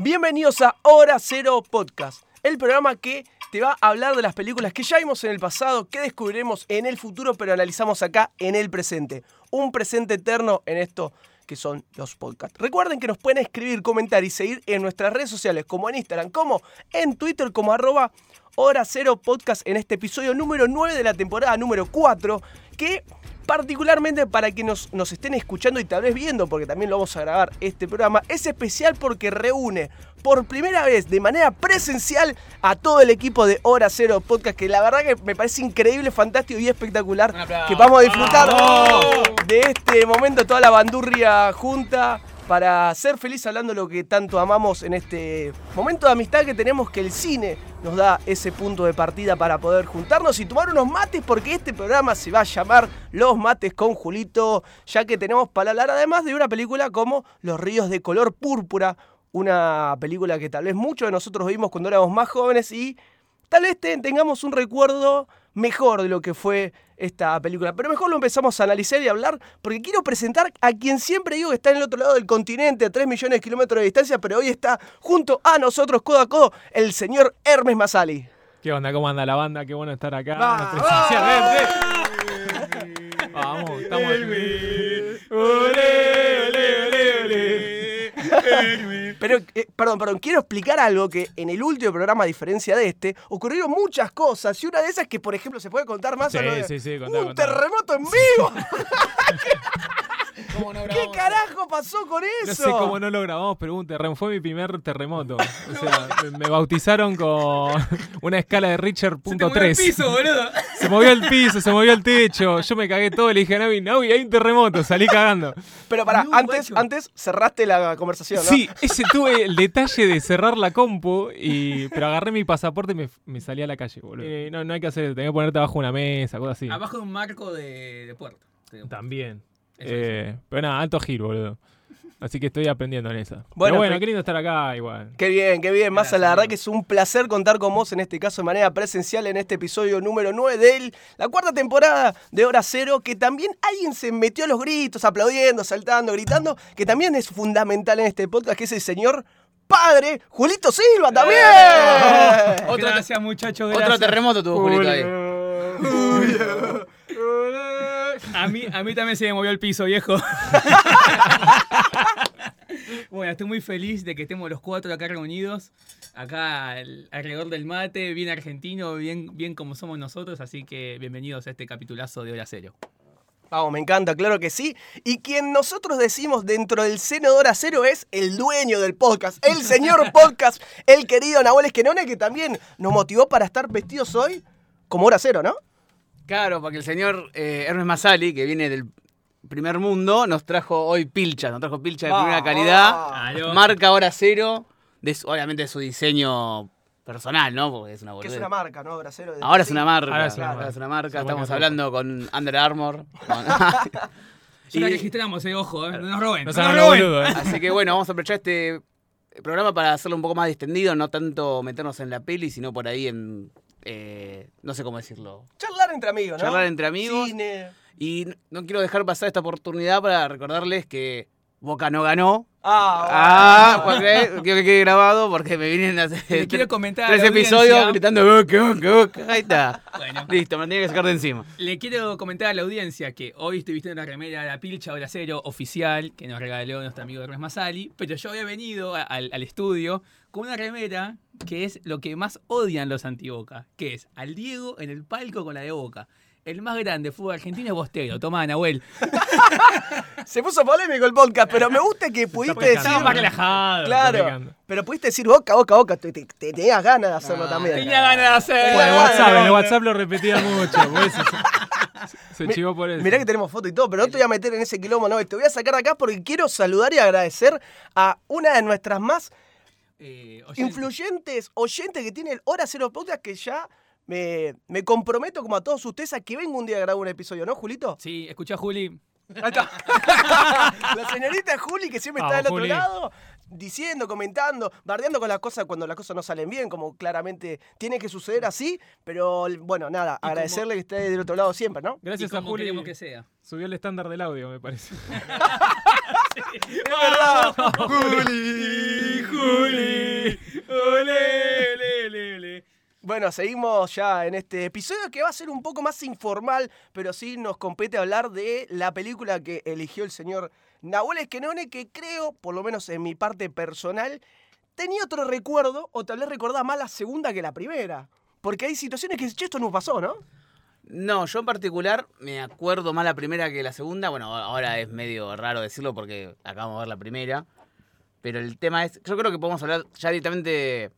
Bienvenidos a Hora Cero Podcast, el programa que te va a hablar de las películas que ya vimos en el pasado, que descubriremos en el futuro, pero analizamos acá en el presente. Un presente eterno en esto que son los podcasts. Recuerden que nos pueden escribir, comentar y seguir en nuestras redes sociales, como en Instagram, como en Twitter, como arroba Hora Cero Podcast en este episodio número 9 de la temporada número 4, que particularmente para que nos, nos estén escuchando y tal vez viendo, porque también lo vamos a grabar este programa, es especial porque reúne por primera vez de manera presencial a todo el equipo de Hora Cero Podcast, que la verdad que me parece increíble, fantástico y espectacular que vamos a disfrutar de este momento, toda la bandurria junta para ser feliz hablando de lo que tanto amamos en este momento de amistad que tenemos, que el cine nos da ese punto de partida para poder juntarnos y tomar unos mates, porque este programa se va a llamar Los Mates con Julito, ya que tenemos para hablar además de una película como Los Ríos de Color Púrpura, una película que tal vez muchos de nosotros vimos cuando éramos más jóvenes y tal vez tengamos un recuerdo mejor de lo que fue esta película. Pero mejor lo empezamos a analizar y hablar porque quiero presentar a quien siempre digo que está en el otro lado del continente, a 3 millones de kilómetros de distancia, pero hoy está junto a nosotros, codo a codo, el señor Hermes Masali. ¿Qué onda? ¿Cómo anda la banda? Qué bueno estar acá Va, presencialmente. Vamos, estamos Pero, eh, perdón, perdón, quiero explicar algo que en el último programa, a diferencia de este, ocurrieron muchas cosas. Y una de esas es que, por ejemplo, se puede contar más Sí, o no sí, sí, contá, un contá. terremoto en vivo. ¿Cómo no ¿Qué carajo pasó con eso? No sé cómo no lo grabamos, pero un terremoto. Fue mi primer terremoto. O sea, me, me bautizaron con una escala de Richard Se te movió el .3. piso, boludo. Se movió el piso, se movió el techo. Yo me cagué todo. Le dije a Navi, Navi, hay un terremoto. Salí cagando. Pero pará, No, antes, guacho. antes cerraste la conversación, ¿no? Sí, ese tuve el detalle de cerrar la compu, y, pero agarré mi pasaporte y me, me salí a la calle, boludo. Eh, no, no hay que hacer eso. Tenés que ponerte abajo de una mesa, cosas así. Abajo de un marco de, de puerto. También. Eh, pero nada, alto giro, boludo. Así que estoy aprendiendo en esa. Bueno, Bueno, bueno, pero- qué lindo estar acá igual. Qué bien, qué bien. Massa, la verdad que es un placer contar con vos en este caso de manera presencial en este episodio número 9 de la cuarta temporada de Hora Cero, que también alguien se metió a los gritos, aplaudiendo, saltando, gritando, que también es fundamental en este podcast, que es el señor padre Julito Silva también. Otro, Gracias, muchachos. otro terremoto tuvo Julito ahí. A mí, a mí también se me movió el piso, viejo. bueno, estoy muy feliz de que estemos los cuatro acá reunidos. Acá al- alrededor del mate, bien argentino, bien, bien como somos nosotros. Así que bienvenidos a este capitulazo de Hora Cero. Vamos, me encanta, claro que sí. Y quien nosotros decimos dentro del seno de Hora Cero es el dueño del podcast, el señor podcast, el querido Nahuel Esquenone, que también nos motivó para estar vestidos hoy como Hora Cero, ¿no? Claro, porque el señor eh, Hermes Masali, que viene del primer mundo, nos trajo hoy pilcha. Nos trajo pilcha de primera Ah. calidad. Marca hora cero. De su- obviamente de su diseño personal, ¿no? Porque es una Que boludez. es una marca, ¿no? Hora Cero. Ahora es una marca. Ahora es una Ahora marca. es una marca. Se Estamos hablando con Under Armour. con- Ya la Y- registramos, eh, ojo, eh, no nos roben. No no nos roben. eh. Así que bueno, vamos a aprovechar este programa para hacerlo un poco más distendido, no tanto meternos en la peli, sino por ahí en. Eh, no sé cómo decirlo. Charlar entre amigos, ¿no? Charlar entre amigos. Cine. Y no quiero dejar pasar esta oportunidad para recordarles que Boca no ganó. Ah, Ah, bueno. porque quiero que quede grabado porque me vienen a hacer quiero comentar tres episodios gritando Boca, Boca, Boca. Ahí está. Bueno, Listo, me tenía que sacar de encima. Le quiero comentar a la audiencia que hoy estoy vistiendo una remera de la pilcha Hora Cero oficial que nos regaló nuestro amigo Hermes Masali, pero yo había venido a- al estudio con una remera que es lo que más odian los antiboca, que es al Diego en el palco con la de Boca. El más grande fútbol argentino es Bostero. Tomá, Nahuel. Se puso polémico el podcast, pero me gusta que pudiste decir. Estaba más relajado. Claro, pero pudiste decir boca, boca, boca. Te, te- te tenías ganas de hacerlo Ah, también. Tenía ganas de hacer. Bueno, el WhatsApp, no, el. WhatsApp lo repetía mucho. por eso se, se Mi- chivó por eso. Mirá que tenemos foto y todo, pero no te voy a meter en ese quilombo, no. Te voy a sacar de acá porque quiero saludar y agradecer a una de nuestras más Eh, oyente. influyentes oyentes que tiene el Hora Cero Podcast que ya me, me comprometo como a todos ustedes a que venga un día a grabar un episodio, ¿no, Julito? Sí, escucha Juli. Ahí está. La señorita Juli que siempre está Vamos, del otro Juli. lado, diciendo, comentando, bardeando con las cosas cuando las cosas no salen bien, como claramente tiene que suceder así, pero bueno, nada, Y agradecerle que esté del otro lado siempre, ¿no? Gracias y a como Juli. queremos que sea. Subió el estándar del audio, me parece. Es verdad. Juli, Juli. Bueno, seguimos ya en este episodio que va a ser un poco más informal, pero sí nos compete hablar de la película que eligió el señor Nahuel Esquenone, que creo, por lo menos en mi parte personal, tenía otro recuerdo, o tal vez recordaba más la segunda que la primera. Porque hay situaciones que, che, esto no pasó, ¿no? No, yo en particular me acuerdo más la primera que la segunda. Bueno, ahora es medio raro decirlo porque acabamos de ver la primera. Pero el tema es, yo creo que podemos hablar ya directamente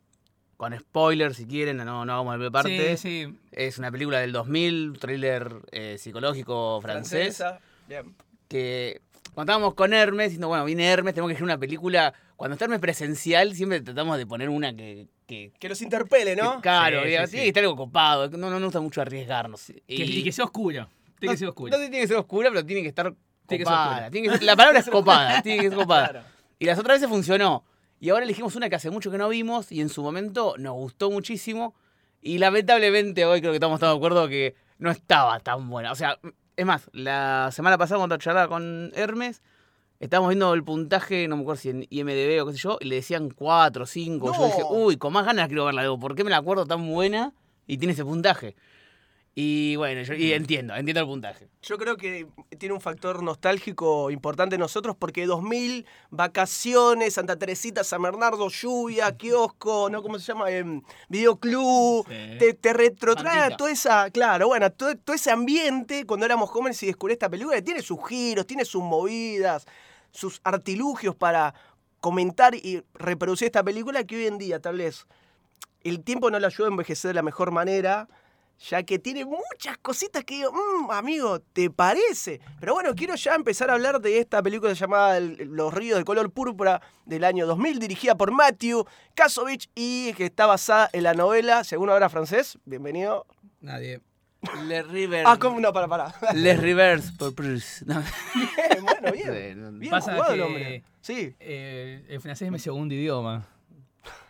con spoilers si quieren, no, no hagamos la parte. Sí, sí. Es una película del 2000, thriller eh, psicológico francés. Francesa. Bien. Que cuando estábamos con Hermes, diciendo, bueno, viene Hermes, tenemos que elegir una película. Cuando está Hermes presencial, siempre tratamos de poner una que. que Que los interpele, ¿no? que- claro, Sí, diga, sí, tiene sí. que estar algo copado. No, no nos gusta mucho arriesgarnos. Que, y que sea oscuro. Tiene que ser no, oscuro. no tiene que ser oscura, pero tiene que estar Tiene que ser copada. oscura. Tiene que ser- la palabra es copada. tiene que ser copada. Claro. Y las otras veces funcionó. Y ahora elegimos una que hace mucho que no vimos y en su momento nos gustó muchísimo. Y lamentablemente hoy creo que estamos todos de acuerdo que no estaba tan buena. O sea, es más, la semana pasada cuando charlaba con Hermes, estábamos viendo el puntaje, no me acuerdo si en IMDB o qué sé yo, y le decían 4, 5. Yo No. dije, uy, con más ganas quiero verla. Digo, ¿por qué me la acuerdo tan buena y tiene ese puntaje? Y bueno, yo y entiendo, entiendo el puntaje. Yo creo que tiene un factor nostálgico importante en nosotros porque 2000, vacaciones, Santa Teresita, San Bernardo, lluvia, kiosco, ¿no? ¿Cómo se llama? Em, videoclub, Sí. te, te retrotrae a toda esa, claro, bueno, todo, todo ese ambiente cuando éramos jóvenes y descubrí esta película, tiene sus giros, tiene sus movidas, sus artilugios para comentar y reproducir esta película que hoy en día tal vez el tiempo no la ayuda a envejecer de la mejor manera, ya que tiene muchas cositas que digo, "Mm, amigo, ¿te parece? Pero bueno, quiero ya empezar a hablar de esta película llamada Los ríos de color púrpura del año 2000, dirigida por Matthew Kasovich y que está basada en la novela, alguno habla francés, bienvenido. Nadie. Les River. Ah, ¿cómo? No, para, para. Les Rivers. No. Bien, bueno, bien. Bien Pasa jugado el hombre. Sí. Eh, el francés es mi segundo idioma.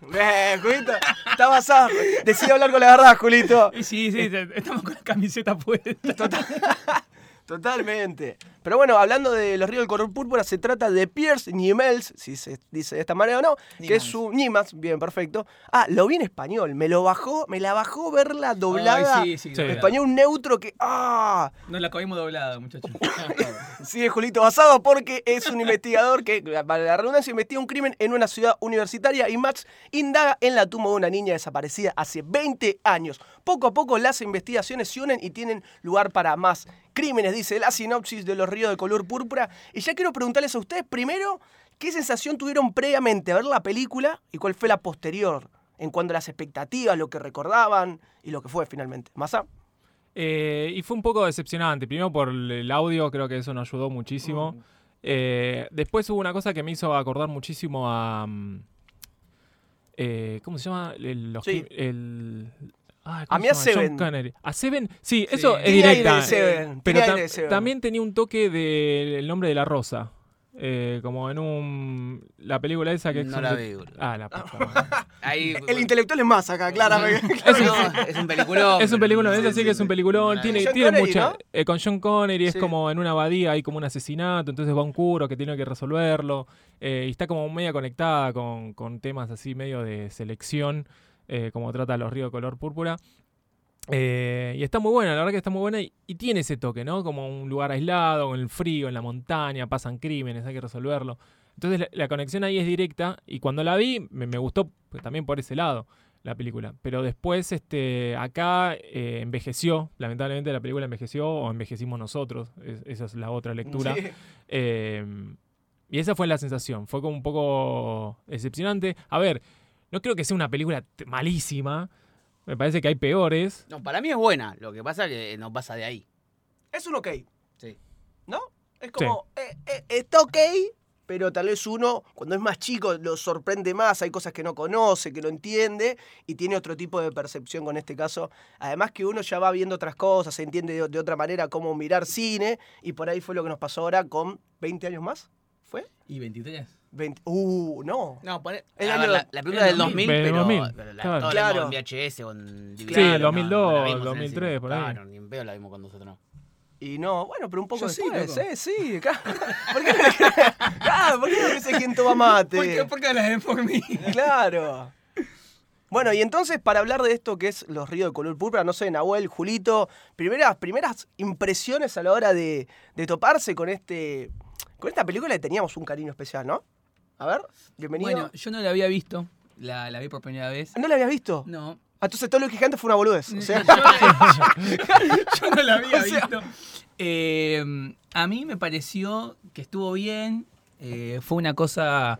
Bien, Julito. Está basado. Decide hablar con la verdad, Julito. Y sí, sí, estamos con la camiseta puesta. Total- Totalmente. Pero bueno, hablando de los ríos del color púrpura, se trata de Pierce Niemels, si se dice de esta manera o no, que es su Niemals, bien, perfecto. Ah, lo vi en español, me lo bajó, me la bajó verla doblada. Ay, sí, sí, en doblada. español neutro que. ¡Ah! Nos la comimos doblada, muchachos. Sigue Julito Basado porque es un investigador que, para la redundancia, investiga un crimen en una ciudad universitaria y Max indaga en la tumba de una niña desaparecida hace 20 años. Poco a poco las investigaciones se unen y tienen lugar para más crímenes, dice la sinopsis de Los ríos de color púrpura. Y ya quiero preguntarles a ustedes primero, ¿qué sensación tuvieron previamente a ver la película y cuál fue la posterior? En cuanto a las expectativas, lo que recordaban y lo que fue finalmente. ¿Masa? Eh, y fue un poco decepcionante. Primero por el audio, creo que eso nos ayudó muchísimo. Eh, después hubo una cosa que me hizo acordar muchísimo a. mm, eh, ¿Cómo se llama? El, los Sí. el- ay, A ¿cómo mí a? John Seven. Connery. A Seven, sí, Sí. eso es directa. de Seven, Pero tam- de Seven. también tenía un toque del nombre de la rosa. Eh, como en un. La película esa que es. No la de- vi, boludo. Ah, la puta. Ahí, El intelectual es más acá, claramente. No, es un peliculón. Es un peliculón, Sí, es así sí, que es un peliculón. Tiene, John tiene Connery, mucha. ¿no? eh, con John Connery es como en una abadía, hay como un asesinato, entonces va un curo que tiene que resolverlo. eh, y está como media conectada con, con temas así medio de selección, eh, como trata los ríos de color púrpura. Eh, y está muy buena, la verdad que está muy buena y, y tiene ese toque, ¿no? Como un lugar aislado, con el frío, en la montaña, pasan crímenes, hay que resolverlo. Entonces la, la conexión ahí es directa y cuando la vi me, me gustó pues, también por ese lado la película. Pero después este, acá eh, envejeció, lamentablemente la película envejeció o envejecimos nosotros, es- esa es la otra lectura. Sí. Eh, y esa fue la sensación, fue como un poco decepcionante. A ver, no creo que sea una película malísima, me parece que hay peores. No, para mí es buena. Lo que pasa es que no pasa de ahí. Es un ok. Sí. ¿No? Es como, eh, eh, está ok, pero tal vez uno, cuando es más chico, lo sorprende más, hay cosas que no conoce, que no entiende, y tiene otro tipo de percepción con este caso. Además que uno ya va viendo otras cosas, se entiende de, de otra manera cómo mirar cine, y por ahí fue lo que nos pasó ahora con 20 años más. ¿Fue? ¿Y 23? 20. Uh, no. No, pone, El año- ver, la, la película el del 2000, 2000, pero, 2000, pero la, claro. toda la vimos Claro. en VHS o en DVD. Sí, el 2002, no la vimos en el 2003, cine. por ahí. Claro, ni en pedo la vimos cuando nosotros no. Y no, bueno, pero un poco Yo sí, después. ¿eh? Sí, claro. ¿Por qué no claro, ¿por qué no dice quién toma mate? ¿Por qué, por qué hablas de por mí? Claro. Bueno, y entonces para hablar de esto que es los ríos de color púrpura, no sé, Nahuel, Julito, primeras, primeras impresiones a la hora de, de toparse con este. Con esta película le teníamos un cariño especial, ¿no? A ver, bienvenido. Bueno, yo no la había visto. La, la vi por primera vez. ¿No la habías visto? No. Ah, Entonces todo lo que dije antes fue una boludez. O sea, yo, yo no la había visto. Eh, a mí me pareció que estuvo bien. eh, fue una cosa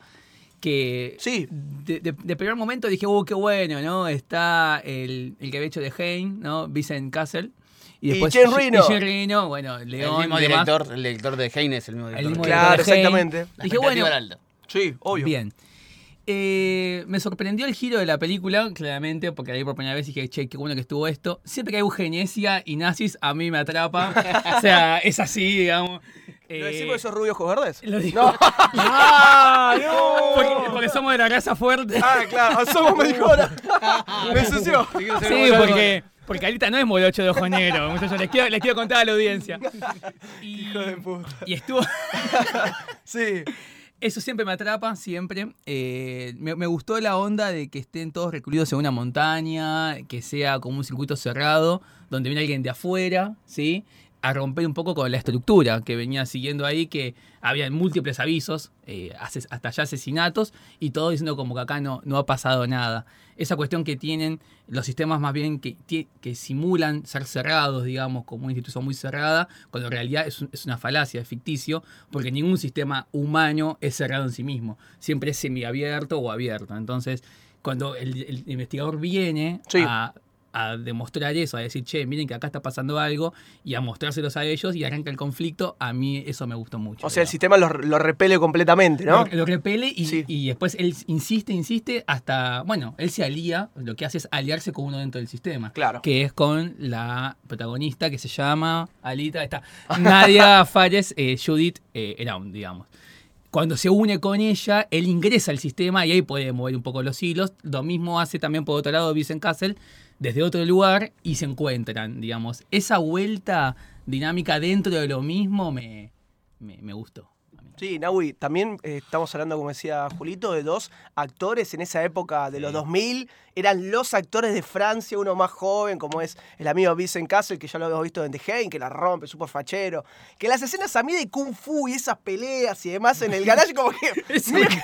que Sí. de, de- de primer momento dije, uh, qué bueno, ¿no? Está el, el que había hecho de Hein, ¿no? Vincent Castle. Y Jean Reno. Y Jean Reno, bueno, El León. mismo y demás. director, el director de Heine es el mismo director. mismo Claro, director de Hein. exactamente. La Dije, bueno, alta. sí, obvio. Bien. Eh, me sorprendió el giro de la película, claramente, porque la vi por primera vez y dije, che, qué bueno que estuvo esto. Siempre que hay eugenesia y nazis, a mí me atrapa. o sea, es así, digamos. ¿Lo Eh, decís por esos rubios ojos verdes? Lo digo. No. ¡Ah, no! Porque, porque somos de la raza fuerte. Ah, claro, somos mejor. Me ensució. Sí, porque, porque Alita no es morocho de ojo negro. muchachos, les, quiero, les quiero contar a la audiencia. Y, Hijo de puta. y estuvo. Sí. Eso siempre me atrapa, siempre. Eh, me, me gustó la onda de que estén todos recluidos en una montaña, que sea como un circuito cerrado, donde viene alguien de afuera, ¿sí? A romper un poco con la estructura que venía siguiendo ahí, que había múltiples avisos, eh, hasta ya asesinatos, y todo diciendo como que acá no, no ha pasado nada. Esa cuestión que tienen los sistemas más bien que, que simulan ser cerrados, digamos, como una institución muy cerrada, cuando en realidad es, un- es una falacia, es ficticio, porque ningún sistema humano es cerrado en sí mismo. Siempre es semiabierto o abierto. Entonces, cuando el, el investigador viene Sí. a, a demostrar eso, a decir, che, miren que acá está pasando algo, y a mostrárselos a ellos y arranca el conflicto, a mí eso me gustó mucho. O sea, el sistema lo, lo repele completamente, ¿no? Lo, lo repele y, Sí. y después él insiste, insiste hasta, bueno, él se alía, lo que hace es aliarse con uno dentro del sistema. Claro. Que es con la protagonista que se llama Alita, está Nadia Fares, eh, Judith eh, digamos. Cuando se une con ella, él ingresa al sistema y ahí puede mover un poco los hilos. Lo mismo hace también por otro lado Vincent Castle, desde otro lugar y se encuentran, digamos. Esa vuelta dinámica dentro de lo mismo me, me, gustó. Sí, Nahui, también eh, estamos hablando, como decía Julito, de dos actores en esa época de los 2000. Eran los actores de Francia, uno más joven, como es el amigo Vincent Castle, que ya lo habíamos visto en The Hain, que la rompe, súper fachero. Que las escenas a mí de Kung Fu y esas peleas y demás en el garage, como que. que-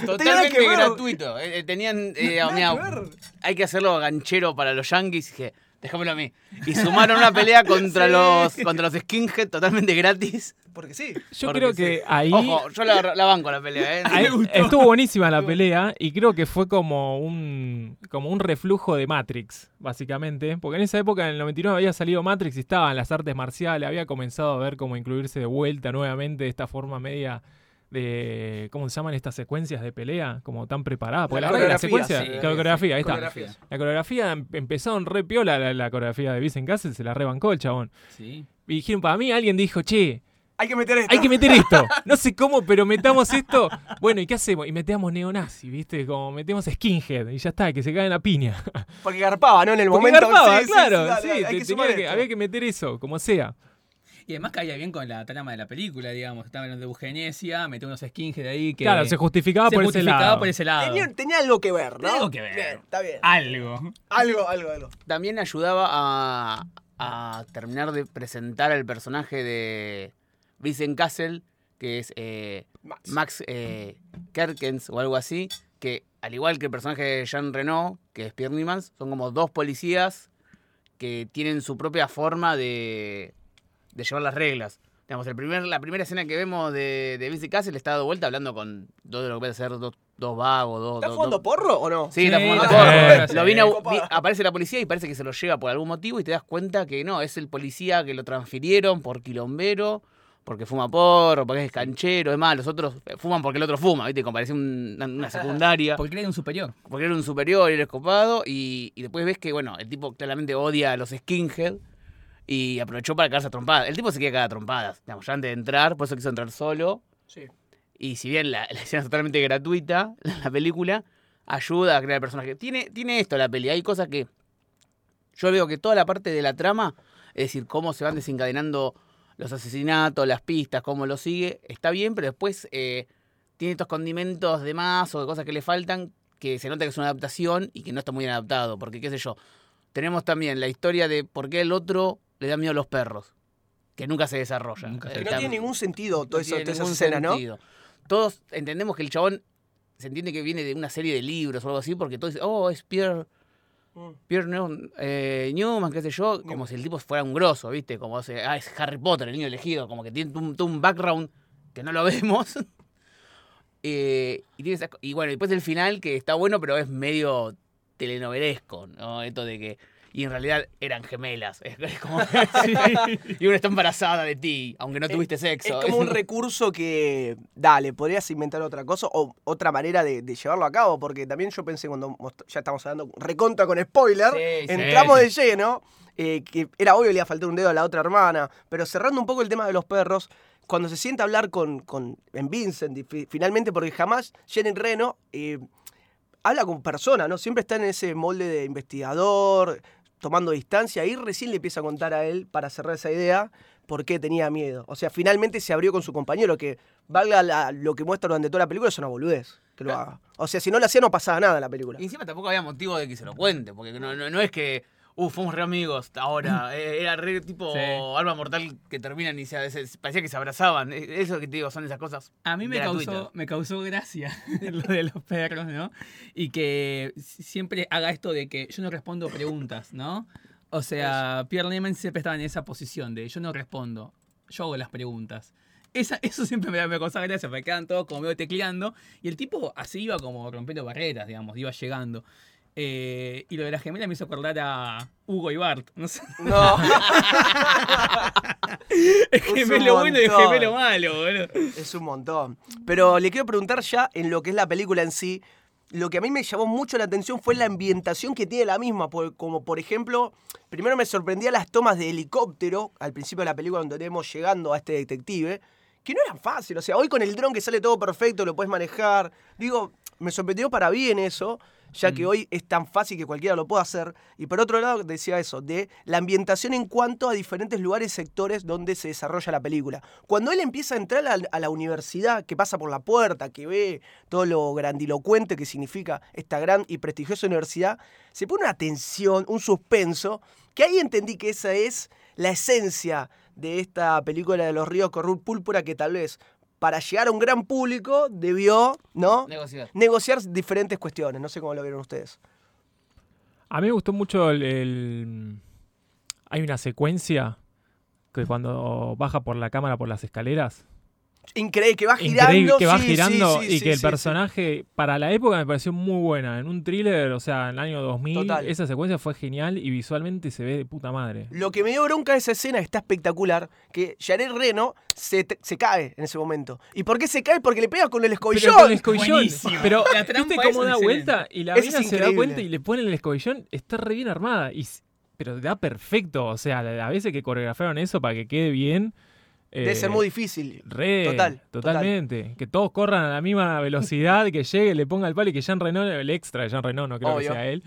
Totalmente que gratuito. Eh, eh, tenían. eh, mira, que hay que hacerlo ganchero para los yankees. Y déjamelo a mí. Y sumaron una pelea contra, Sí. los, contra los skinhead totalmente gratis. Porque sí. Yo Porque creo sí. que ahí, Ojo, yo la, la banco la pelea, ¿eh? ahí estuvo buenísima la pelea y creo que fue como un, como un reflujo de Matrix, básicamente. Porque en esa época, en el 99, había salido Matrix y estaban las artes marciales, había comenzado a ver cómo incluirse de vuelta nuevamente de esta forma media de, ¿cómo se llaman estas secuencias de pelea? Como tan preparadas. Porque La la, verdad que la coreografía, secuencia, sí. coreografía, ahí está. La coreografía empezó en re piola, la, la coreografía de Vincent Castle, se la rebancó el chabón. Sí. Y dijeron, para mí alguien dijo, che, Hay que meter esto. hay que meter esto. No sé cómo, pero metamos esto. Bueno, ¿y qué hacemos? Y metemos neonazi, ¿viste? Como metemos skinhead y ya está, que se cae en la piña. Porque garpaba, ¿no? En el Porque momento. garpaba, sí, claro, sí, había que meter eso, como sea. Y además caía bien con la trama de la película, digamos. Estaba hablando de eugenesia, metió unos skinhead ahí que. Claro, se justificaba se por ese justificaba lado. por ese lado. Tenía, tenía algo que ver, ¿no? Tenía algo que ver. Bien, está bien. Algo. Algo, algo, algo. También ayudaba a, a terminar de presentar al personaje de Vincent Castle, que es eh, Max. Max eh, Kerkens o algo así, que al igual que el personaje de Jean Renault, que es Pierre Niemans, son como dos policías que tienen su propia forma de, de llevar las reglas. Digamos, el primer, la primera escena que vemos de, de Vincent Castle está dado vuelta hablando con todo lo que puede ser dos, dos vagos, dos... ¿Estás dos- jugando dos- porro o no? Sí, está sí, porro. sí, Lo sí. vine a- Copada. vi- aparece la policía y parece que se lo lleva por algún motivo y te das cuenta que no, es el policía que lo transfirieron por quilombero, porque fuma porro, porque es canchero, es más, los otros eh, fuman porque el otro fuma, ¿viste? Como parece un- una, una secundaria, Porque era un superior. porque era un superior y era escopado y, y después ves que, bueno, el tipo claramente odia a los skinhead y aprovechó para cagarse a trompadas. El tipo se queda cagar a trompadas, digamos, ya antes de entrar, por eso quiso entrar solo. Sí. Y si bien la, la escena es totalmente gratuita, la película ayuda a crear personajes. Tiene, tiene esto la peli, hay cosas que yo veo que toda la parte de la trama, es decir, cómo se van desencadenando los asesinatos, las pistas, cómo lo sigue, está bien, pero después eh, tiene estos condimentos de más o de cosas que le faltan que se nota que es una adaptación y que no está muy bien adaptado. Porque, qué sé yo, tenemos también la historia de por qué el otro le da miedo a los perros, que nunca se desarrolla. Nunca se Que Eh, no tiene ningún sentido toda no esa, tiene toda esa ningún escena, ¿no? Todos entendemos que el chabón se entiende que viene de una serie de libros o algo así, porque todos dicen, oh, es Pierre, Mm. Pierre eh, Newman, qué sé yo, como si el tipo fuera un grosso, ¿viste? Como se, ah, es Harry Potter, el niño elegido, como que tiene un, todo un background que no lo vemos. Eh, y, tiene y bueno, después el final, que está bueno, pero es medio telenovelesco, ¿no? Esto de que. Y en realidad eran gemelas. Es, es como. y una está embarazada de ti, aunque no Es- tuviste sexo. Es como un recurso que, dale, podrías inventar otra cosa o otra manera de, de llevarlo a cabo, porque también yo pensé cuando ya estamos hablando recontra con spoiler, Sí, sí. entramos de lleno, eh, que era obvio le iba a faltar un dedo a la otra hermana, pero cerrando un poco el tema de los perros, cuando se sienta a hablar con, con en Vincent, y finalmente, porque jamás Jenny Reno eh, habla con persona, ¿no? Siempre está en ese molde de investigador, tomando distancia, y recién le empieza a contar a él, para cerrar esa idea, por qué tenía miedo. O sea, finalmente se abrió con su compañero, que valga la- lo que muestra durante toda la película, es una boludez que lo haga. O sea, si no lo hacía no pasaba nada en la película. Y encima tampoco había motivo de que se lo cuente, porque no, no, no es que, uh, fuimos re amigos ahora. eh, Era re tipo Sí. alma mortal que terminan y se, parecía que se abrazaban. Eh, Eso que te digo, son esas cosas. A mí me gratuitas. causó, me causó gracia lo de los perros, ¿no? Y que si- siempre haga esto de que yo no respondo preguntas, ¿no? O sea, Pierre Lehman siempre estaba en esa posición de yo no respondo, yo hago las preguntas. Esa, eso siempre me, me causaba gracia, porque quedan todos como medio tecleando. Y el tipo así iba como rompiendo barreras, digamos, iba llegando. Eh, y lo de la gemela me hizo acordar a Hugo y Bart. No sé. No. Un gemelo bueno y gemelo malo, boludo. Es un montón. Pero le quiero preguntar ya en lo que es la película en sí. Lo que a mí me llamó mucho la atención fue la ambientación que tiene la misma. por- Como por ejemplo, primero me sorprendía las tomas de helicóptero al principio de la película donde tenemos llegando a este detective. Que no eran fáciles. O sea, hoy con el dron que sale todo perfecto, lo puedes manejar. Digo, me sorprendió para bien eso, ya que hoy es tan fácil que cualquiera lo pueda hacer. Y por otro lado, decía eso, de la ambientación en cuanto a diferentes lugares, sectores donde se desarrolla la película. Cuando él empieza a entrar a, a la universidad, que pasa por la puerta, que ve todo lo grandilocuente que significa esta gran y prestigiosa universidad, se pone una tensión, un suspenso, que ahí entendí que esa es la esencia de esta película de los ríos Corrur Púrpura, que tal vez para llegar a un gran público debió, ¿no? Negociar. negociar diferentes cuestiones. No sé cómo lo vieron ustedes. A mí me gustó mucho el, el- Hay una secuencia que cuando baja por la cámara por las escaleras, Increíble, que va girando. increíble que va sí, girando sí, sí, y sí, que el sí, personaje, para la época me pareció muy buena. En un thriller, o sea, en el año 2000, Total. esa secuencia fue genial y visualmente se ve de puta madre. Lo que me dio bronca de esa escena está espectacular, que Jared Reno se, se cae en ese momento. ¿Y por qué se cae? Porque le pega con el escobillón. Pero con el escobillón. Buenísimo. Pero La trampa viste cómo da excelente. vuelta y la Eso mina se da cuenta y le ponen el escobillón, está re bien armada. Y, pero da perfecto. O sea, las veces que coreografiaron eso para que quede bien. Debe eh, ser muy difícil. Re, Total, total. totalmente. Que todos corran a la misma velocidad, que llegue, le ponga el palo y que Jean Reno, el extra de Jean Reno, no creo Obvio. que sea él,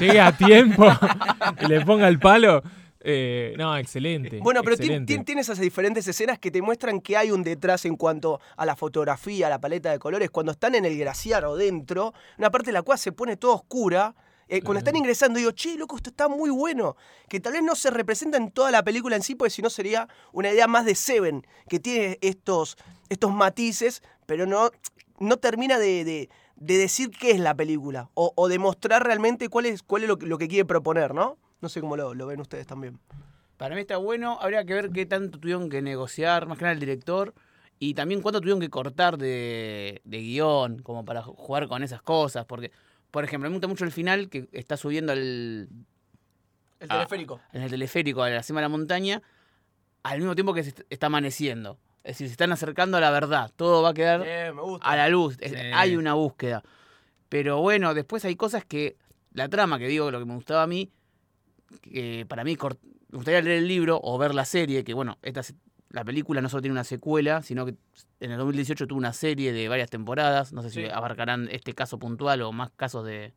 llegue a tiempo y le ponga el palo. Eh, no, excelente. Bueno, pero excelente. ti- tiene esas diferentes escenas que te muestran que hay un detrás en cuanto a la fotografía, a la paleta de colores. Cuando están en el glaciar o dentro, una parte de la cual se pone toda oscura. Eh, cuando están ingresando, digo, che, loco, esto está muy bueno. Que tal vez no se representa en toda la película en sí, porque si no sería una idea más de Seven, que tiene estos, estos matices, pero no, no termina de, de- de decir qué es la película. O, o de mostrar realmente cuál es, cuál es lo, que- lo que quiere proponer, ¿no? No sé cómo lo, lo ven ustedes también. Para mí está bueno, habría que ver qué tanto tuvieron que negociar, más que nada el director, y también cuánto tuvieron que cortar de, de guion, como para jugar con esas cosas, porque, por ejemplo, me gusta mucho el final, que está subiendo al, El Ah. teleférico. en el teleférico a la cima de la montaña, al mismo tiempo que se est- está amaneciendo. Es decir, se están acercando a la verdad, todo va a quedar Bien, me gusta. a la luz, Sí. hay una búsqueda. Pero bueno, después hay cosas que, la trama que digo, lo que me gustaba a mí, que para mí cort- me gustaría leer el libro o ver la serie, que bueno, esta, se- la película no solo tiene una secuela, sino que en el 2018 tuvo una serie de varias temporadas, no sé si abarcarán este caso puntual o más casos de,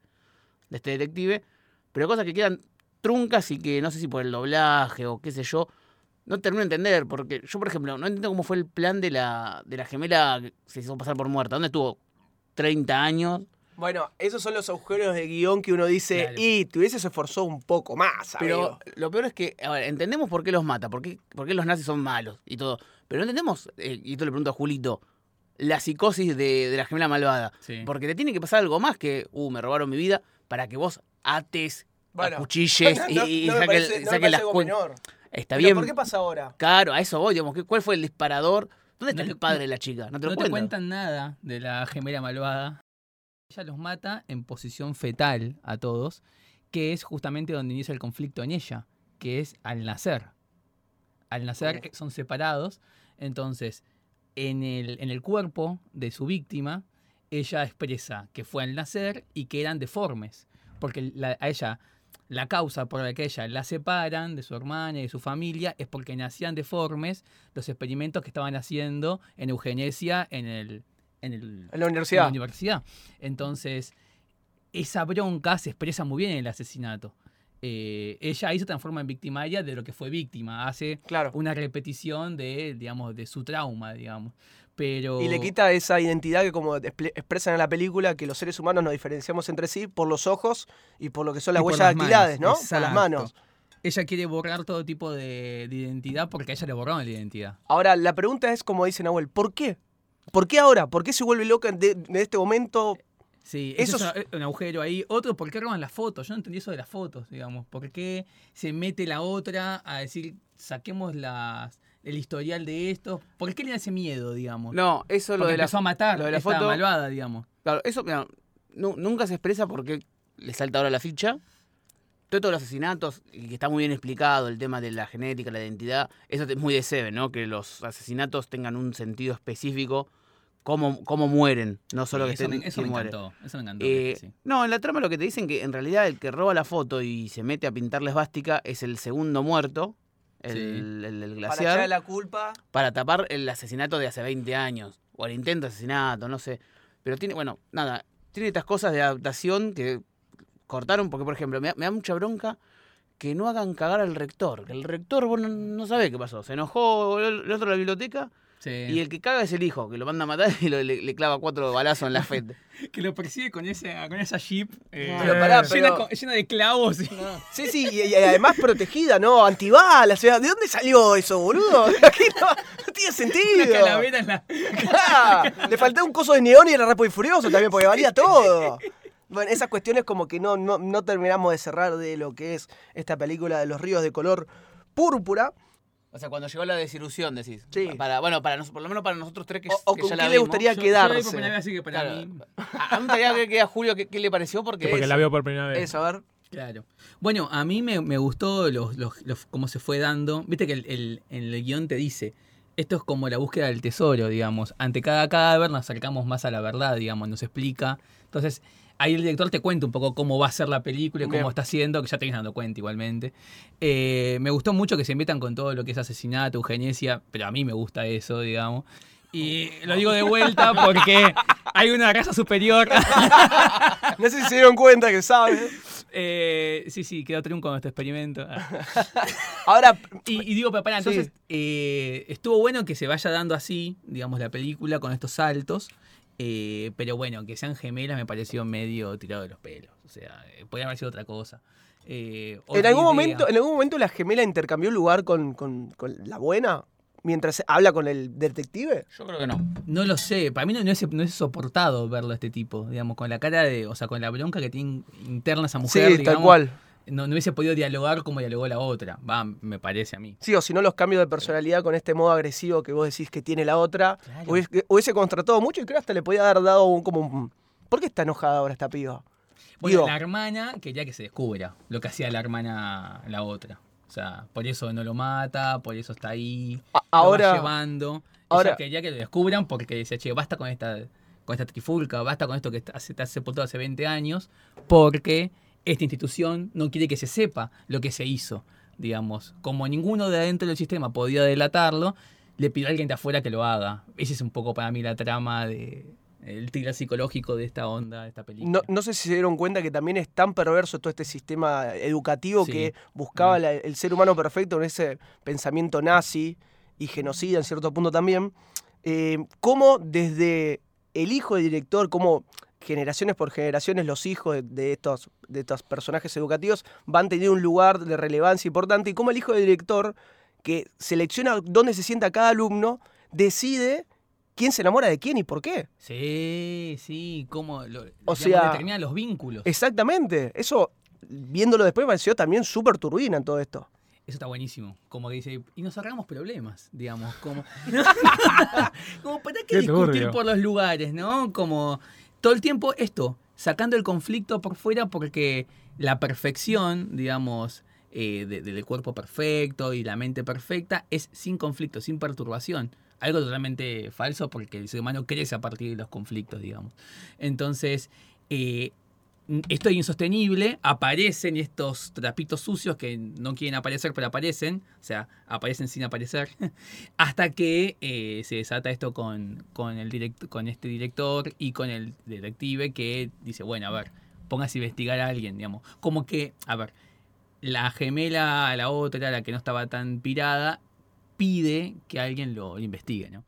de este detective, pero cosas que quedan truncas y que no sé si por el doblaje o qué sé yo, no termino de entender, porque yo, por ejemplo, no entiendo cómo fue el plan de la, de la gemela que se hizo pasar por muerta. ¿Dónde estuvo? 30 años Bueno, esos son los agujeros de guion que uno dice, Claro. y te hubieses esforzado un poco más, Pero amigo". lo peor es que, a ver, entendemos por qué los mata, por qué, por qué los nazis son malos y todo. Pero no entendemos, eh, y esto le pregunto a Julito, la psicosis de, de la gemela malvada. Sí. Porque te tiene que pasar algo más que, uh, me robaron mi vida, para que vos ates, Bueno. acuchilles y, No- y no me saque, parece- no saque las algo cuentas. menor. Está Pero bien. ¿Por qué pasa ahora? Claro, a eso voy, digamos. ¿qué- ¿Cuál fue el disparador? ¿Dónde está No el padre de la chica? No te lo no te cuentan nada de la gemela malvada. Ella los mata en posición fetal a todos, que es justamente donde inicia el conflicto en ella, que es al nacer. Al nacer son separados, entonces en el, en el cuerpo de su víctima, ella expresa que fue al nacer y que eran deformes, porque la- a ella la causa por la que ella la separan de su hermana y de su familia es porque nacían deformes los experimentos que estaban haciendo en eugenesia en el en, el, En la en la universidad. Entonces, esa bronca se expresa muy bien en el asesinato. Eh, ella ahí se transforma en victimaria de lo que fue víctima, hace Claro. una repetición de, digamos, de su trauma, digamos. Pero Y le quita esa identidad que como expre- expresan en la película, que los seres humanos nos diferenciamos entre sí por los ojos y por lo que son las Y huellas las dactilares, ¿no? Por las exacto. manos. ella quiere borrar todo tipo de, de identidad porque a ella le borraron la identidad. Ahora, la pregunta es, como dice Nahuel, ¿por qué? ¿Por qué ahora? ¿por qué se vuelve loca de, de este momento? Sí, Eso eso es una- un agujero ahí. Otro, ¿por qué roban las fotos? Yo no entendí eso de las fotos, digamos. ¿Por qué se mete la otra a decir, saquemos las, el historial de esto? ¿Por qué le da ese miedo, digamos? No, eso lo Porque de la empezó a matar lo de la esta foto- malvada, digamos. Claro, eso mira, nu- nunca se expresa porque le salta ahora la ficha. Todos los asesinatos, y que está muy bien explicado el tema de la genética, la identidad, eso es muy de Seven, ¿no? Que los asesinatos tengan un sentido específico, cómo, cómo mueren, no solo que eso estén me, eso me muere. encantó. Eso me encantó. Eh, sí. No, en la trama lo que te dicen que en realidad el que roba la foto y se mete a pintar la esvástica es el segundo muerto, el, Sí. el- el Para glaciar echarle la culpa. para tapar el asesinato de hace 20 años, o el intento de asesinato, no sé. Pero tiene, bueno, nada, tiene estas cosas de adaptación que cortaron, porque por ejemplo, me da, me da mucha bronca que no hagan cagar al rector. Que el rector, vos no, sabés qué pasó. Se enojó el, el otro de la biblioteca Sí. y el que caga es el hijo, que lo manda a matar y lo- le, le clava cuatro balazos en la frente. Que lo persigue con, ese, con esa jeep eh, Pero pará, llena, pero- con- llena de clavos. y- Sí, sí, y, y además protegida, ¿no? Antibalas. O sea, ¿de dónde salió eso, boludo? Aquí no, no tiene sentido. Una calavera en la... Claro, Le faltaba un coso de neón y era Rápido y Furioso también, porque valía todo. Bueno, esas cuestiones como que no, no, no terminamos de cerrar de lo que es esta película de los ríos de color púrpura. O sea, cuando llegó la desilusión, decís. Sí. Para, bueno, para nos- por lo menos para nosotros tres que, O- o que con ya qué la le vimos. gustaría Yo- quedarse. Yo la vi por primera vez, así que para Claro. mí... A, a mí me gustaría ver que a Julio qué, qué le pareció porque... Porque es- la veo por primera vez. Eso, a ver. Claro. Bueno, a mí me, me gustó los, los- los- cómo se fue dando. Viste que el, el- en el guion te dice, esto es como la búsqueda del tesoro, digamos. Ante cada cadáver nos acercamos más a la verdad, digamos, nos explica. Entonces, ahí el director te cuenta un poco cómo va a ser la película y cómo Bien. está haciendo, que ya te vienes dando cuenta igualmente. Eh, me gustó mucho que se metan con todo lo que es asesinato, eugenesia, pero a mí me gusta eso, digamos. Y lo digo de vuelta porque hay una raza superior No sé si se dieron cuenta que sabe. Eh, sí, sí, quedó trunco nuestro experimento. Ahora, Y, y digo, Sí. entonces, eh, estuvo bueno que se vaya dando así, digamos, la película con estos saltos. Eh, pero bueno, que sean gemelas me pareció medio tirado de los pelos. O sea, eh, podría haber sido otra cosa. Eh, en algún, idea. momento, en algún momento la gemela intercambió lugar con, con- con la buena mientras habla con el detective. Yo creo que no. No lo sé, para mí no, no es, no es soportado verlo a este tipo, digamos, con la cara de, o sea, con la bronca que tiene interna esa mujer, sí, digamos, tal cual. No, no hubiese podido dialogar como dialogó la otra, va, me parece a mí. Sí, o si no, los cambios de personalidad con este modo agresivo que vos decís que tiene la otra, Claro. hubiese, hubiese contratado mucho y creo hasta le podía haber dado un, como un... ¿Por qué está enojada ahora esta piba? Bueno, Digo- la hermana quería que se descubra lo que hacía la hermana la otra. O sea, por eso no lo mata, por eso está ahí, A- lo va ahora, llevando. ahora- Ella quería que lo descubran porque decía, che, basta con esta, con esta trifulca, basta con esto que está- se está sepultado hace 20 años, porque esta institución no quiere que se sepa lo que se hizo, digamos. Como ninguno de adentro del sistema podía delatarlo, le pidió a alguien de afuera que lo haga. Esa es un poco para mí la trama de el psicológico de esta onda, de esta película. no, no sé si se dieron cuenta que también es tan perverso todo este sistema educativo Sí. que buscaba Mm. la- el ser humano perfecto con ese pensamiento nazi y genocida en cierto punto también. Eh, cómo desde el hijo del director, cómo generaciones por generaciones los hijos de, de estos, de estos personajes educativos van teniendo un lugar de relevancia importante y cómo el hijo del director, que selecciona dónde se sienta cada alumno, decide quién se enamora de quién y por qué. Sí, sí, cómo lo, O sea, determinan los vínculos. Exactamente. Eso, viéndolo después, me pareció también súper turbina en todo esto. Eso está buenísimo. Como que dice, y nos ahorramos problemas, digamos. Como, como ¿para qué, Qué discutir turbio. por los lugares, no? Como todo el tiempo esto, sacando el conflicto por fuera porque la perfección, digamos, eh, de- del cuerpo perfecto y la mente perfecta es sin conflicto, sin perturbación. Algo totalmente falso porque el ser humano crece a partir de los conflictos, digamos. Entonces, eh, esto es insostenible, aparecen estos trapitos sucios que no quieren aparecer, pero aparecen, o sea, aparecen sin aparecer, hasta que eh, se desata esto con, con, el con este director y con el detective que dice, bueno, a ver, póngase a investigar a alguien, digamos. Como que, a ver, la gemela, la otra, la que no estaba tan pirada, pide que alguien lo investigue, ¿no?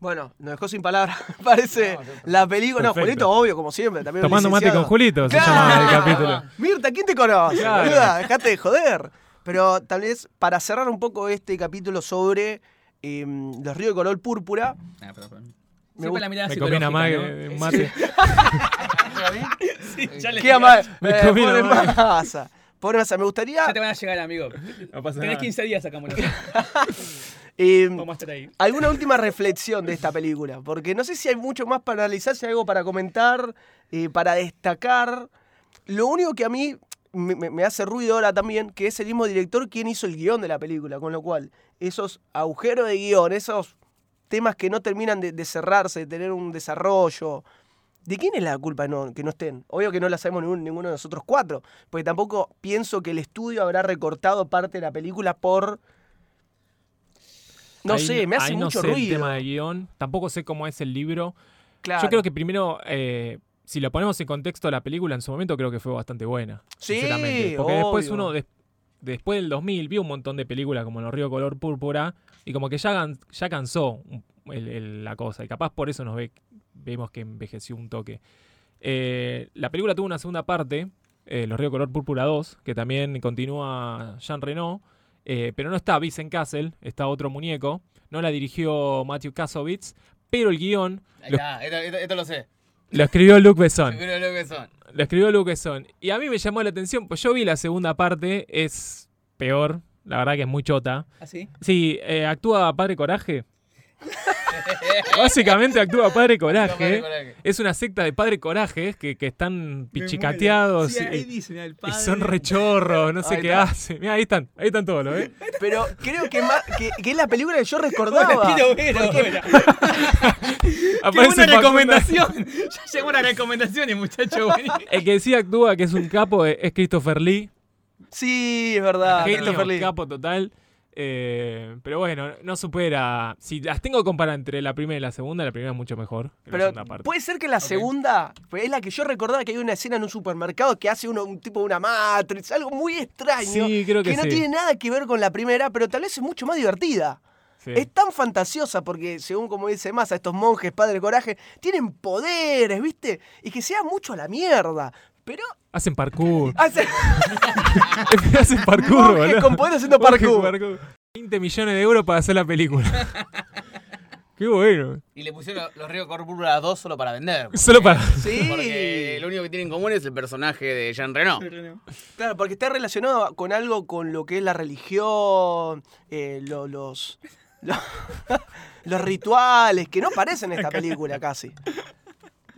Bueno, nos dejó sin palabras. Parece la película. No. Julito, obvio, como siempre. También Tomando mate con. Julito, se ¡Claro! llama el capítulo. Mirta, ¿quién te conoce? Claro. Dejate de joder. Pero tal vez para cerrar un poco este capítulo sobre eh, los ríos de color púrpura, Ah, perdón, perdón. Me la mirada Me comí una ma- ¿no? eh, mate. Sí, ya ¿qué? Me Eh, comí mano. masa. Pobre masa. Me gustaría Ya te van a llegar, amigo. No pasa Tenés nada. 15 días, sacamos. eh, Vamos a estar ahí. alguna última reflexión de esta película. Porque no sé si hay mucho más para analizar, si hay algo para comentar, eh, para destacar. Lo único que a mí me, hace ruido ahora también, que es el mismo director quien hizo el guion de la película, con lo cual esos agujeros de guion, esos temas que no terminan de, de cerrarse, de tener un desarrollo. ¿De quién es la culpa no- que no estén? Obvio que no la sabemos ningún- ninguno de nosotros cuatro, porque tampoco pienso que el estudio habrá recortado parte de la película por... No Ahí sé, me hace ahí mucho no sé el ruido. tema de guion. Tampoco sé cómo es el libro. Claro. Yo creo que primero, eh, si lo ponemos en contexto, la película en su momento creo que fue bastante buena. Sí, sinceramente. Porque después uno, des- después del 2000, vio un montón de películas como Los Ríos Color Púrpura y como que ya, ya cansó el- el- la cosa. Y capaz por eso nos ve, vemos que envejeció un toque. Eh, la película tuvo una segunda parte, eh, Los Ríos Color Púrpura 2, que también continúa Jean Reno, eh, pero no está Vincent Castle, está otro muñeco. No la dirigió Matthew Kasovitz, pero el guion Lo- esto, esto- esto lo sé. lo escribió Luc Besson. Lo escribió Luc Besson. Y a mí me llamó la atención, pues yo vi la segunda parte, es peor, la verdad que es muy chota. ¿Así? Sí, eh, actúa Padre Coraje. Básicamente actúa Padre Coraje. Es una secta de Padre Coraje que, que están pichicateados Sí, ahí y, padre. son rechorros, no sé Ahí qué está. hacen. Mira, ahí están, ahí están todos, ¿lo ves? Pero creo que, más, que, que es la película que yo recordaba. Quiero ver ahora. ¡Qué buena recomendación! Ya llegó las recomendaciones, muchachos. El que sí actúa, que es un capo, es Christopher Lee. Sí, es verdad. Christopher Lee. capo total. Eh, pero bueno, no supera. Si las tengo que comparar entre la primera y la segunda, la primera es mucho mejor que la Pero segunda parte. puede ser que la segunda, pues es la que yo recordaba que hay una escena en un supermercado que hace uno, un tipo de una Matrix, algo muy extraño. Sí, creo que no sí. tiene nada que ver con la primera, pero tal vez es mucho más divertida. Sí. Es tan fantasiosa porque, según como dice Massa, estos monjes, padre coraje, tienen poderes, ¿viste? Y que sea mucho a la mierda. Pero Hacen parkour. hace Hacen parkour, monjes boludo. con poder haciendo parkour. 20 millones de euros para hacer la película. Qué bueno. Y le pusieron los- los Ríos Corpúrpura 2 solo para vender. Solo para. Sí. Porque lo único que tienen en común es el personaje de Jean Reno. Claro, porque está relacionado con algo con lo que es la religión, eh, lo- los, lo- los rituales, que no aparecen en esta película casi.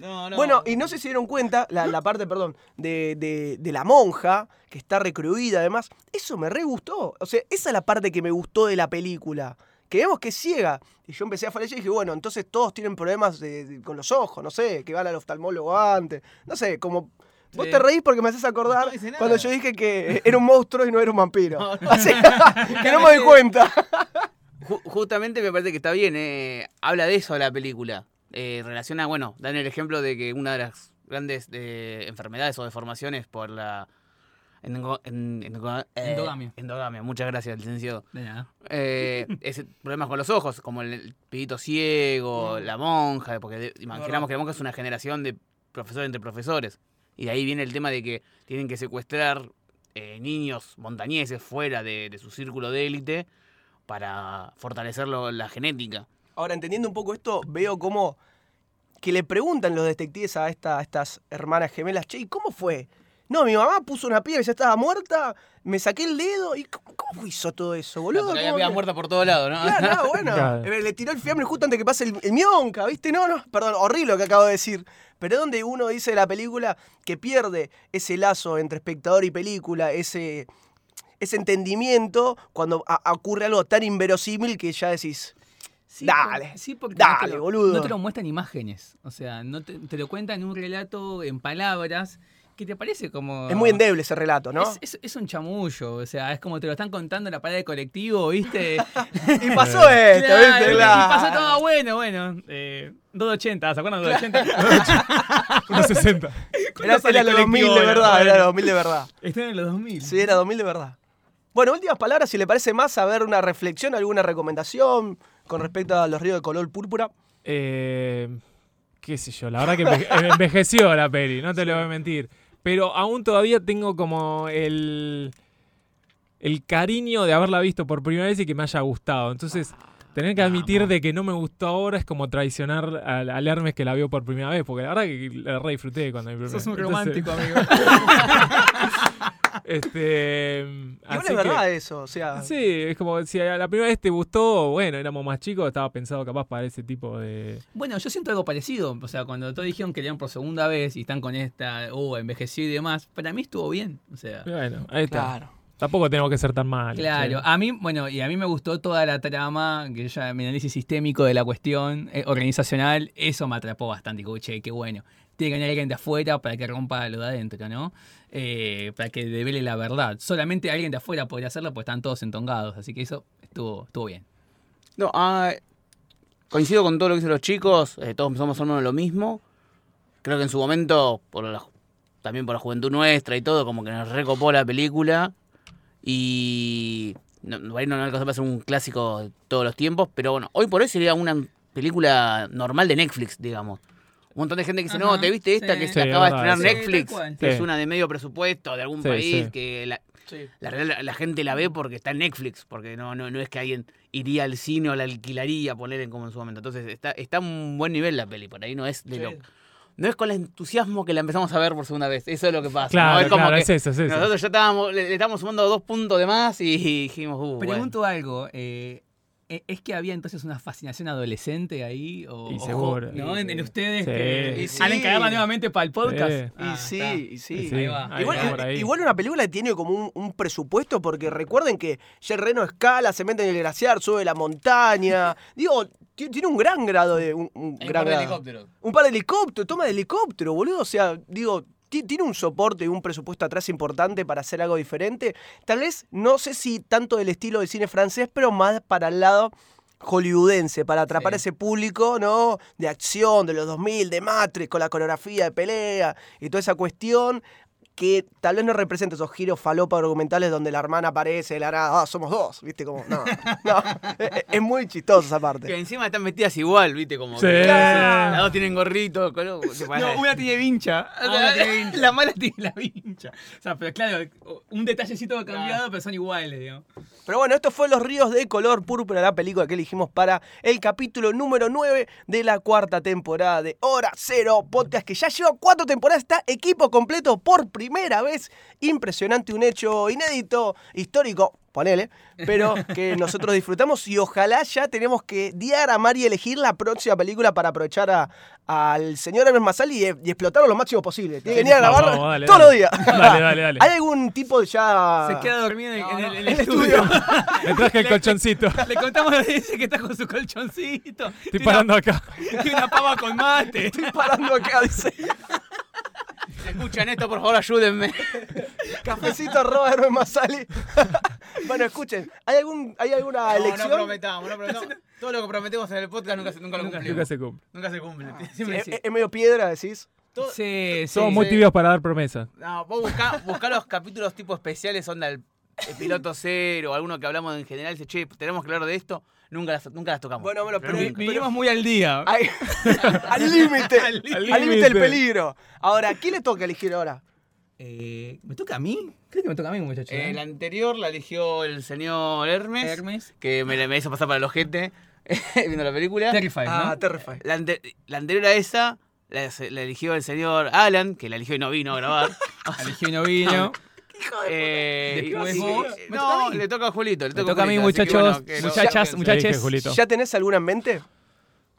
No, no. Bueno, y no sé si dieron cuenta, la, la parte, perdón, de, de- de la monja, que está recruida además, eso me re gustó. O sea, esa es la parte que me gustó de la película. Que vemos que es ciega. Y yo empecé a fallar y dije, bueno, entonces todos tienen problemas de- con los ojos, no sé, que van al oftalmólogo antes. No sé, como... Vos Sí. te reís porque me haces acordar No cuando yo dije que era un monstruo y no era un vampiro. No, no. Así que no me doy cuenta. Ju- justamente me parece que está bien. eh, habla de eso la película. Eh, relaciona, bueno, dan el ejemplo de que una de las grandes eh, enfermedades o deformaciones por la en- eh, Endogamia. endogamia, muchas gracias, licenciado. De nada. Eh, es problemas con los ojos, como el, el pibito ciego, la monja, porque de- imaginamos que la monja es una generación de profesor entre profesores. Y de ahí viene el tema de que tienen que secuestrar eh, niños montañeses fuera de, de su círculo de élite para fortalecer lo- la genética. Ahora, entendiendo un poco esto, veo cómo que le preguntan los detectives a, esta- a estas hermanas gemelas, che, ¿y cómo fue? No, mi mamá puso una piedra y ya estaba muerta, me saqué el dedo y ¿cómo, cómo hizo todo eso, boludo? Porque había ¿Cómo vida que- muerta por todos lados, ¿no? Claro, no, bueno. Claro. Eh, Le tiró el fiambre justo antes que pase el, el mionca, ¿viste? No, no, perdón, horrible lo que acabo de decir. Pero es donde uno dice de la película que pierde ese lazo entre espectador y película, ese, ese entendimiento cuando a- ocurre algo tan inverosímil que ya decís, Sí, Dale, por- sí, porque dale, no te lo, boludo. No te lo muestran imágenes. O sea, no te, te lo cuentan en un relato en palabras que te parece como. es muy endeble ese relato, ¿no? Es, es- es un chamullo, o sea, es como te lo están contando en la parada de colectivo, ¿viste? Y pasó esto, Claro, ¿viste? y pasó todo bueno, bueno. Eh, 2.80, ¿se acuerdan de 2.80? Unos 60. Era, era los 2000 de verdad, era los 2000 de verdad. Están en los 2000. Sí, era 2000 de verdad. Bueno, últimas palabras, si le parece más, a ver una reflexión, alguna recomendación con respecto a los ríos de color púrpura. Eh, qué sé yo, la verdad que enveje- envejeció la peli, no te lo voy a mentir. Pero aún todavía tengo como el, el cariño de haberla visto por primera vez y que me haya gustado. Entonces, tener que admitir de que no me gustó ahora es como traicionar al, al Hermes que la vio por primera vez, porque la verdad que la re disfruté cuando vi Sos un Entonces, romántico, amigo. Este, así es que- verdad eso, o sea. Sí, es como si a la primera vez te gustó, bueno, éramos más chicos, estaba pensado capaz para ese tipo de... Bueno, yo siento algo parecido. O sea, cuando todos dijeron que leían por segunda vez y están con esta, uh, envejeció y demás, para mí estuvo bien. O sea, Bueno, ahí está. Claro. Tampoco tenemos que ser tan mal. claro. A mí, bueno, y a mí me gustó toda la trama, que ya mi análisis sistémico de la cuestión eh, organizacional, eso me atrapó bastante. Digo, che, qué bueno. Tiene que venir alguien de afuera para que rompa lo de adentro, ¿no? Eh, para que devele la verdad. Solamente alguien de afuera podría hacerlo porque están todos entongados. Así que eso estuvo, estuvo bien. No, ah, coincido con todo lo que dicen los chicos, eh, todos somos menos lo mismo. Creo que en su momento, por la- también por la juventud nuestra y todo, como que nos recopó la película. Y no, no, ahí no, alcanzó para ser un clásico de todos los tiempos, pero bueno, hoy por hoy sería una película normal de Netflix, digamos. Un montón de gente que dice, no, ¿te viste esta sí. que Sí, se acaba de estrenar sí. Netflix? Que es una de medio presupuesto de algún Sí, país, sí. que la, Sí. la, la, la gente la ve porque está en Netflix, porque no, no, no es que alguien iría al cine o la alquilaría, poner en como en su momento. Entonces está, está a un buen nivel la peli, por ahí no es de Sí. lo- no es con el entusiasmo que la empezamos a ver por segunda vez. Eso es lo que pasa. ¿no? Claro, Es como claro, que es eso, es eso. nosotros ya estábamos, le, le estábamos sumando dos puntos de más y dijimos, uh, bueno. Pregunto algo. eh, ¿e- ¿Es que había entonces una fascinación adolescente ahí? O, Y seguro. ¿no? En, en ustedes Sí. que sí. han encargado nuevamente para el podcast. Sí. Y Ah, sí, y sí. Ahí va. ahí Igual, va por ahí. igual una película tiene como un, un presupuesto porque recuerden que ya el reno escala, se mete en el glaciar, sube la montaña. Digo, tiene un gran grado de. Un, un Hay un gran par de helicópteros. Un par de helicópteros, toma de helicóptero, boludo. O sea, digo, ti- tiene un soporte y un presupuesto atrás importante para hacer algo diferente. Tal vez, no sé si tanto del estilo del cine francés, pero más para el lado hollywoodense, para atrapar Sí. a ese público, ¿no? De acción, de los 2000, de Matrix, con la coreografía de pelea y toda esa cuestión que tal vez no representa esos giros falopa argumentales donde la hermana aparece, la hará, ah, somos dos, ¿viste? Como, no, no, es, es muy chistoso esa Que parte. encima están vestidas igual, ¿viste? Como Sí. que las dos tienen gorrito, color. No, una tiene vincha. Ah, una tiene vincha. La mala tiene la vincha. O sea, pero claro, un detallecito cambiado, pero son iguales, digamos. Pero bueno, esto fue Los Ríos de Color Púrpura, la película que elegimos para el capítulo número 9 de la cuarta temporada de Hora Cero Podcast, que ya lleva cuatro temporadas, está equipo completo por primera vez. Impresionante, un hecho inédito, histórico, ponele, pero que nosotros disfrutamos y ojalá ya tenemos que diagramar y elegir la próxima película para aprovechar a- al señor Hermes Masali y, y explotarlo lo máximo posible. Tiene que venir a grabar vamos, dale, todos dale. los días. Dale, dale, dale. ¿Hay algún tipo de ya... Se queda dormido en, No, en no, el, en el el estudio. Me traje el colchoncito. Le contamos a ese que está con su colchoncito. Estoy Tiene parando acá. una- Tiene una pava con mate. Estoy parando acá, dice. Escuchan esto, por favor, ayúdenme. Cafecito arroba Hermes Masali. bueno, escuchen, ¿hay, algún, ¿hay alguna No, elección? no prometamos, no prometamos. Todo lo que prometemos en el podcast nunca, se- nunca lo Nunca se cumple. Nunca se cumple. Sí, Siempre es, medio piedra, decís. Todo- Sí, sí. Somos muy sí. tibios para dar promesas. No, vos buscá, buscá los capítulos tipo especiales, onda el, el piloto cero, alguno que hablamos en general, dice, che, tenemos que hablar de esto. Nunca las, nunca las tocamos. Bueno, bueno, pero- nunca. Vivimos muy al día. Ay, al límite. Al límite. del peligro. Ahora, ¿quién le toca elegir ahora? Eh, ¿Me toca a mí? Creo que me toca a mí, muchachos. Eh, la anterior la eligió el señor Hermes, Hermes. que me, me hizo pasar para el ojete viendo la película. Terrified, Ah, ¿no? Terrify. La, ante- la anterior a esa la, la eligió el señor Alan, que la eligió y no vino a grabar. Eligió y no vino. Eh, Después y- vos. y- ¿Me toca a no, le toca a Julito. Le toca, toca a mí, muchachos, bueno, muchachas. Elige, Julito. ¿Ya tenés alguna en mente?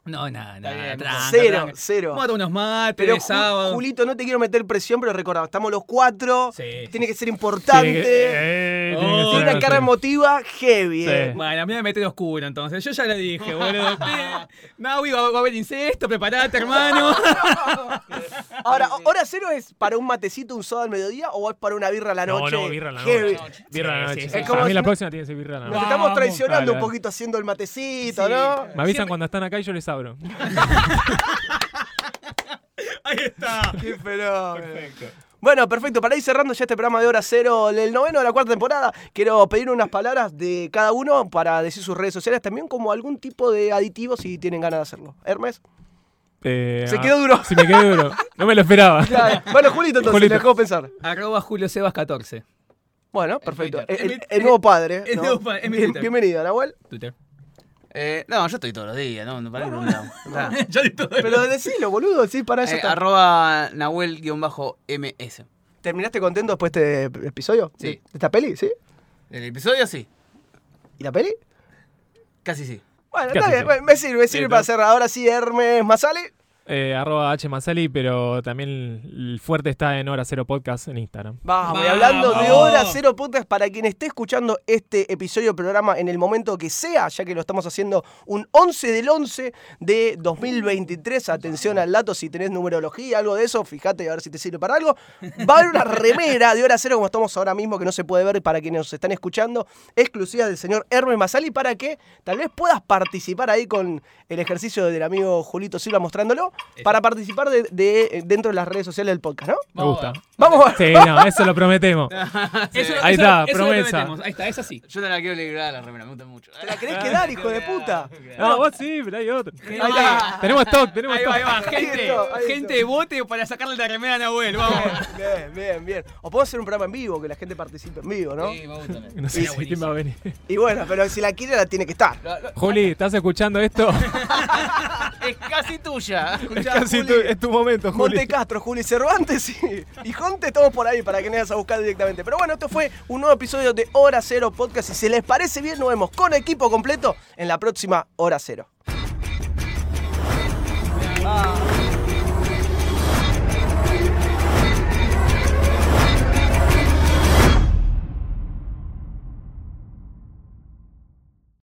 No, nada, nada. tranca, cero, tranca. cero. A tomar unos mates Pero sábado. Julito, no te quiero meter presión, pero recordá, estamos los cuatro. Sí, Tiene que ser Tiene importante. que- eh, tiene que Oh, ser Tiene una carga emotiva heavy. Sí. eh. Bueno, a mí me mete oscuro entonces. Yo ya lo dije, boludo. Naui va, va a haber incesto, preparate, hermano. Ahora, ¿hora cero es para un matecito, un soda al mediodía o es para una birra a la No, noche? no, birra a la Heavy. noche. Birra a la noche. sí, sí. sí. Para mí Es la como- próxima tiene que ser birra a la Nos noche. estamos Vamos. traicionando un poquito haciendo el matecito, Sí. ¿no? Me avisan cuando están acá y yo les Ahí está. Qué fenómeno. Bueno, perfecto. Para ir cerrando ya este programa de Hora Cero, el noveno de la cuarta temporada, quiero pedir unas palabras de cada uno para decir sus redes sociales, también como algún tipo de aditivo si tienen ganas de hacerlo. Hermes. Eh, Se ah, quedó duro. Sí, me quedó duro. No me lo esperaba. Bueno, Julito, entonces, Julito. le dejó pensar. Arroba Julio Sebas 14. Bueno, perfecto. El, nuevo padre. el ¿no? nuevo padre, bienvenido, Nahuel. Twitter. Eh, no, yo estoy todos los días, ¿no? No, para ningún lado. Ah. ya di todo. Pero decilo, boludo, sí, para eso Eh, está. arroba Nahuel-MS. ¿Terminaste contento después de este episodio? Sí. ¿De esta peli? ¿Sí? El episodio sí, ¿Y la peli? casi sí. Bueno, ¿Qué está bien, sí? me- sirve, me sirve Sí, para ¿no? cerrar. Ahora sí, Hermes Masale. Eh, arroba H Masali, pero también el fuerte está en Hora Cero Podcast en Instagram. Vamos, y Vamos. hablando de Hora Cero Podcast, para quien esté escuchando este episodio programa en el momento que sea, ya que lo estamos haciendo un 11 del 11 de 2023, atención al dato, si tenés numerología, algo de eso, fíjate a ver si te sirve para algo. Va a haber una remera de Hora Cero, como estamos ahora mismo, que no se puede ver para quienes nos están escuchando, exclusiva del señor Hermes Masali, para que tal vez puedas participar ahí con el ejercicio del amigo Julito Silva mostrándolo, para participar de, de- dentro de las redes sociales del podcast, ¿no? Me gusta. Vamos a Sí, no, eso lo prometemos. Eso, Ahí eso- está, eso lo promesa. prometemos. Ahí está, es así. Yo no la quiero librar a la remera, me gusta mucho. ¿Te la querés quedar, hijo de puta? No, vos sí, pero hay otro. Ahí está. Tenemos stock, tenemos Ahí va, ahí stock. va. Gente, está, ahí está. gente, vote para sacarle la remera a Nahuel. Vamos. Bien, bien, bien. O podemos hacer un programa en vivo, que la gente participe en vivo, ¿no? Sí, me gusta. No sé si quién va a venir. Y bueno, pero si la quiere, la tiene que estar. Lo- lo- Juli, ¿estás escuchando esto? es casi tuya. Es casi tu, es tu momento, Juli. Monte Castro, Juli Cervantes y, y Jonte, estamos por ahí para que no vayas a buscar directamente. Pero bueno, esto fue un nuevo episodio de Hora Cero Podcast. Si se les parece bien, nos vemos con equipo completo en la próxima Hora Cero. Ah.